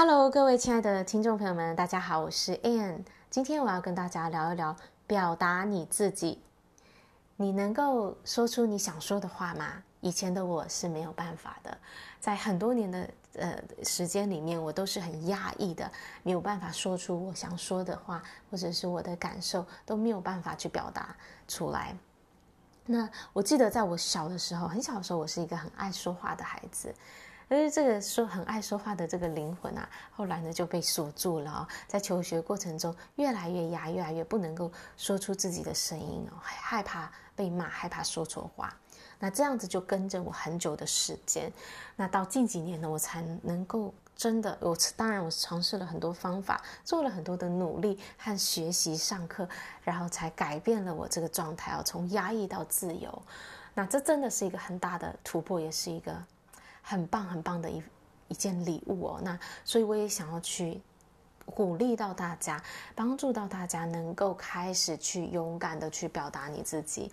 Hello，各位亲爱的听众朋友们，大家好，我是 Anne。今天我要跟大家聊一聊表达你自己。你能够说出你想说的话吗？以前的我是没有办法的，在很多年的呃时间里面，我都是很压抑的，没有办法说出我想说的话，或者是我的感受都没有办法去表达出来。那我记得在我小的时候，很小的时候，我是一个很爱说话的孩子。但是这个说很爱说话的这个灵魂啊，后来呢就被锁住了哦。在求学过程中，越来越压，越来越不能够说出自己的声音哦，害怕被骂，害怕说错话。那这样子就跟着我很久的时间。那到近几年呢，我才能够真的，我当然我尝试了很多方法，做了很多的努力和学习上课，然后才改变了我这个状态哦，从压抑到自由。那这真的是一个很大的突破，也是一个。很棒很棒的一一件礼物哦，那所以我也想要去鼓励到大家，帮助到大家能够开始去勇敢的去表达你自己，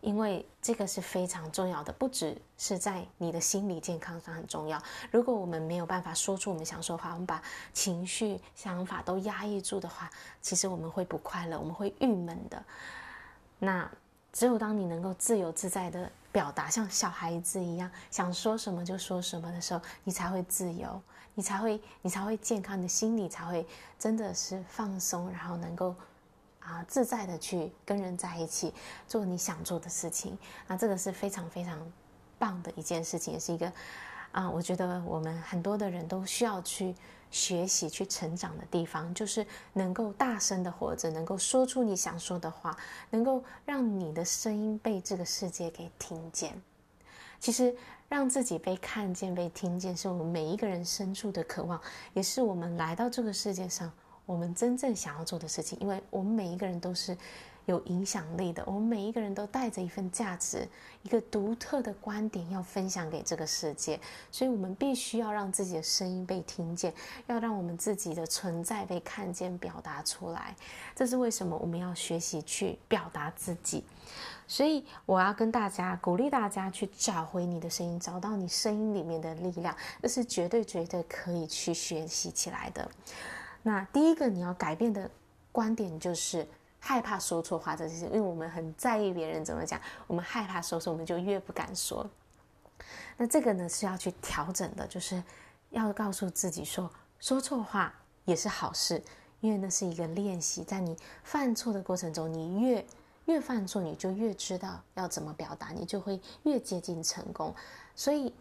因为这个是非常重要的，不只是在你的心理健康上很重要。如果我们没有办法说出我们想说的话，我们把情绪、想法都压抑住的话，其实我们会不快乐，我们会郁闷的。那只有当你能够自由自在的。表达像小孩子一样，想说什么就说什么的时候，你才会自由，你才会你才会健康，你的心里才会真的是放松，然后能够啊自在的去跟人在一起，做你想做的事情。那这个是非常非常棒的一件事情，也是一个啊，我觉得我们很多的人都需要去。学习去成长的地方，就是能够大声的活着，能够说出你想说的话，能够让你的声音被这个世界给听见。其实，让自己被看见、被听见，是我们每一个人深处的渴望，也是我们来到这个世界上我们真正想要做的事情。因为我们每一个人都是。有影响力的，我们每一个人都带着一份价值，一个独特的观点要分享给这个世界，所以我们必须要让自己的声音被听见，要让我们自己的存在被看见、表达出来。这是为什么我们要学习去表达自己。所以我要跟大家鼓励大家去找回你的声音，找到你声音里面的力量，这是绝对绝对可以去学习起来的。那第一个你要改变的观点就是。害怕说错话这些，因为我们很在意别人怎么讲，我们害怕说错，我们就越不敢说。那这个呢是要去调整的，就是要告诉自己说，说错话也是好事，因为那是一个练习。在你犯错的过程中，你越越犯错，你就越知道要怎么表达，你就会越接近成功。所以，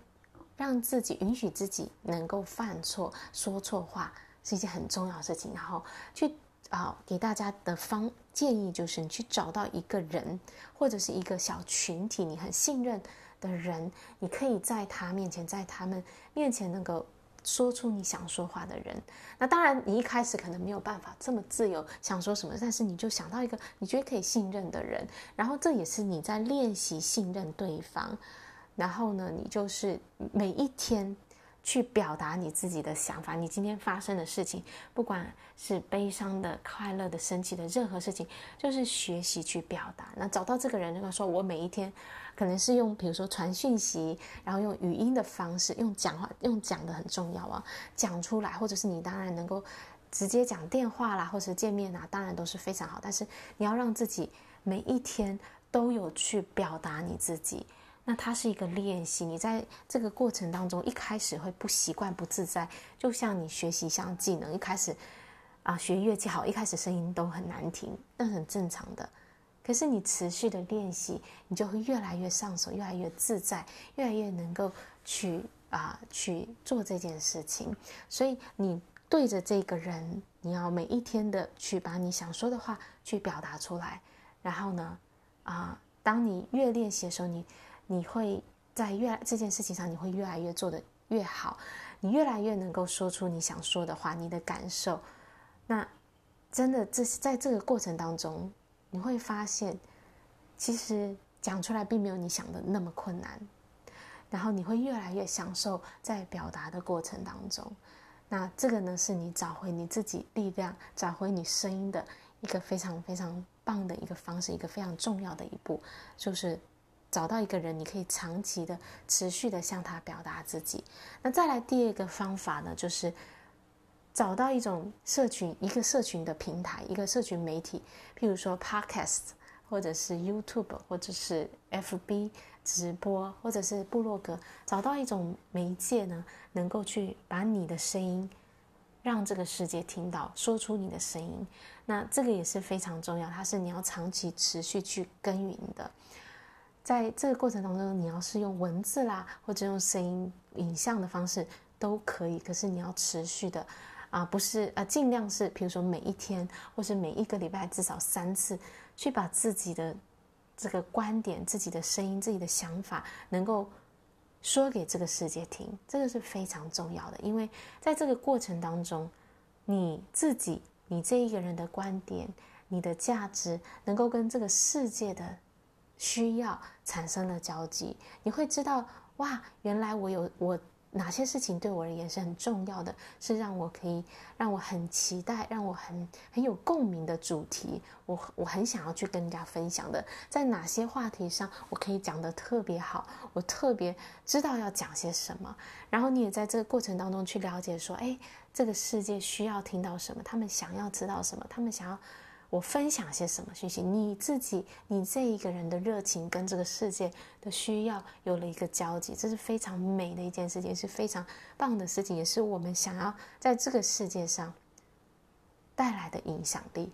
让自己允许自己能够犯错、说错话是一件很重要的事情，然后去。啊，给大家的方建议就是，你去找到一个人，或者是一个小群体，你很信任的人，你可以在他面前，在他们面前能够说出你想说话的人。那当然，你一开始可能没有办法这么自由，想说什么，但是你就想到一个你觉得可以信任的人，然后这也是你在练习信任对方。然后呢，你就是每一天。去表达你自己的想法，你今天发生的事情，不管是悲伤的、快乐的、生气的，任何事情，就是学习去表达。那找到这个人，就跟他说，我每一天可能是用，比如说传讯息，然后用语音的方式，用讲话，用讲的很重要啊，讲出来，或者是你当然能够直接讲电话啦，或者是见面啊，当然都是非常好。但是你要让自己每一天都有去表达你自己。那它是一个练习，你在这个过程当中一开始会不习惯、不自在，就像你学习一项技能，一开始啊学乐器好，一开始声音都很难听，那很正常的。可是你持续的练习，你就会越来越上手，越来越自在，越来越能够去啊去做这件事情。所以你对着这个人，你要每一天的去把你想说的话去表达出来，然后呢啊，当你越练习的时候，你。你会在越这件事情上，你会越来越做得越好，你越来越能够说出你想说的话，你的感受。那真的，这是在这个过程当中，你会发现，其实讲出来并没有你想的那么困难。然后你会越来越享受在表达的过程当中。那这个呢，是你找回你自己力量、找回你声音的一个非常非常棒的一个方式，一个非常重要的一步，就是。找到一个人，你可以长期的、持续的向他表达自己。那再来第二个方法呢，就是找到一种社群，一个社群的平台，一个社群媒体，譬如说 Podcast，或者是 YouTube，或者是 FB 直播，或者是部落格，找到一种媒介呢，能够去把你的声音让这个世界听到，说出你的声音。那这个也是非常重要，它是你要长期持续去耕耘的。在这个过程当中，你要是用文字啦，或者用声音、影像的方式都可以，可是你要持续的。啊，不是，呃，尽量是，比如说每一天，或是每一个礼拜至少三次，去把自己的这个观点、自己的声音、自己的想法，能够说给这个世界听，这个是非常重要的。因为在这个过程当中，你自己、你这一个人的观点、你的价值，能够跟这个世界的需要产生了交集，你会知道，哇，原来我有我。哪些事情对我而言是很重要的，是让我可以让我很期待，让我很很有共鸣的主题，我我很想要去跟人家分享的，在哪些话题上我可以讲得特别好，我特别知道要讲些什么，然后你也在这个过程当中去了解说，哎，这个世界需要听到什么，他们想要知道什么，他们想要。我分享些什么讯息？你自己，你这一个人的热情跟这个世界的需要有了一个交集，这是非常美的一件事情，是非常棒的事情，也是我们想要在这个世界上带来的影响力。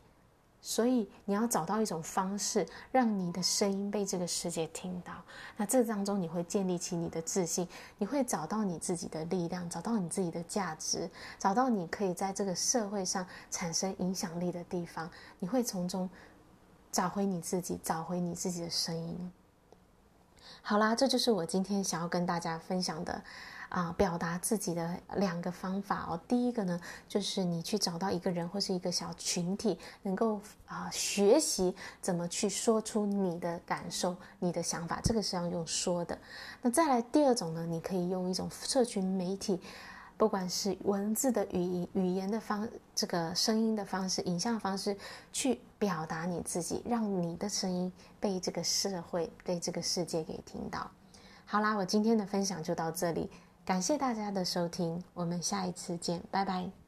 所以你要找到一种方式，让你的声音被这个世界听到。那这当中你会建立起你的自信，你会找到你自己的力量，找到你自己的价值，找到你可以在这个社会上产生影响力的地方。你会从中找回你自己，找回你自己的声音。好啦，这就是我今天想要跟大家分享的。啊，表达自己的两个方法哦。第一个呢，就是你去找到一个人或是一个小群体，能够啊学习怎么去说出你的感受、你的想法，这个是要用说的。那再来第二种呢，你可以用一种社群媒体，不管是文字的语言、语言的方，这个声音的方式、影像方式，去表达你自己，让你的声音被这个社会、被这个世界给听到。好啦，我今天的分享就到这里。感谢大家的收听，我们下一次见，拜拜。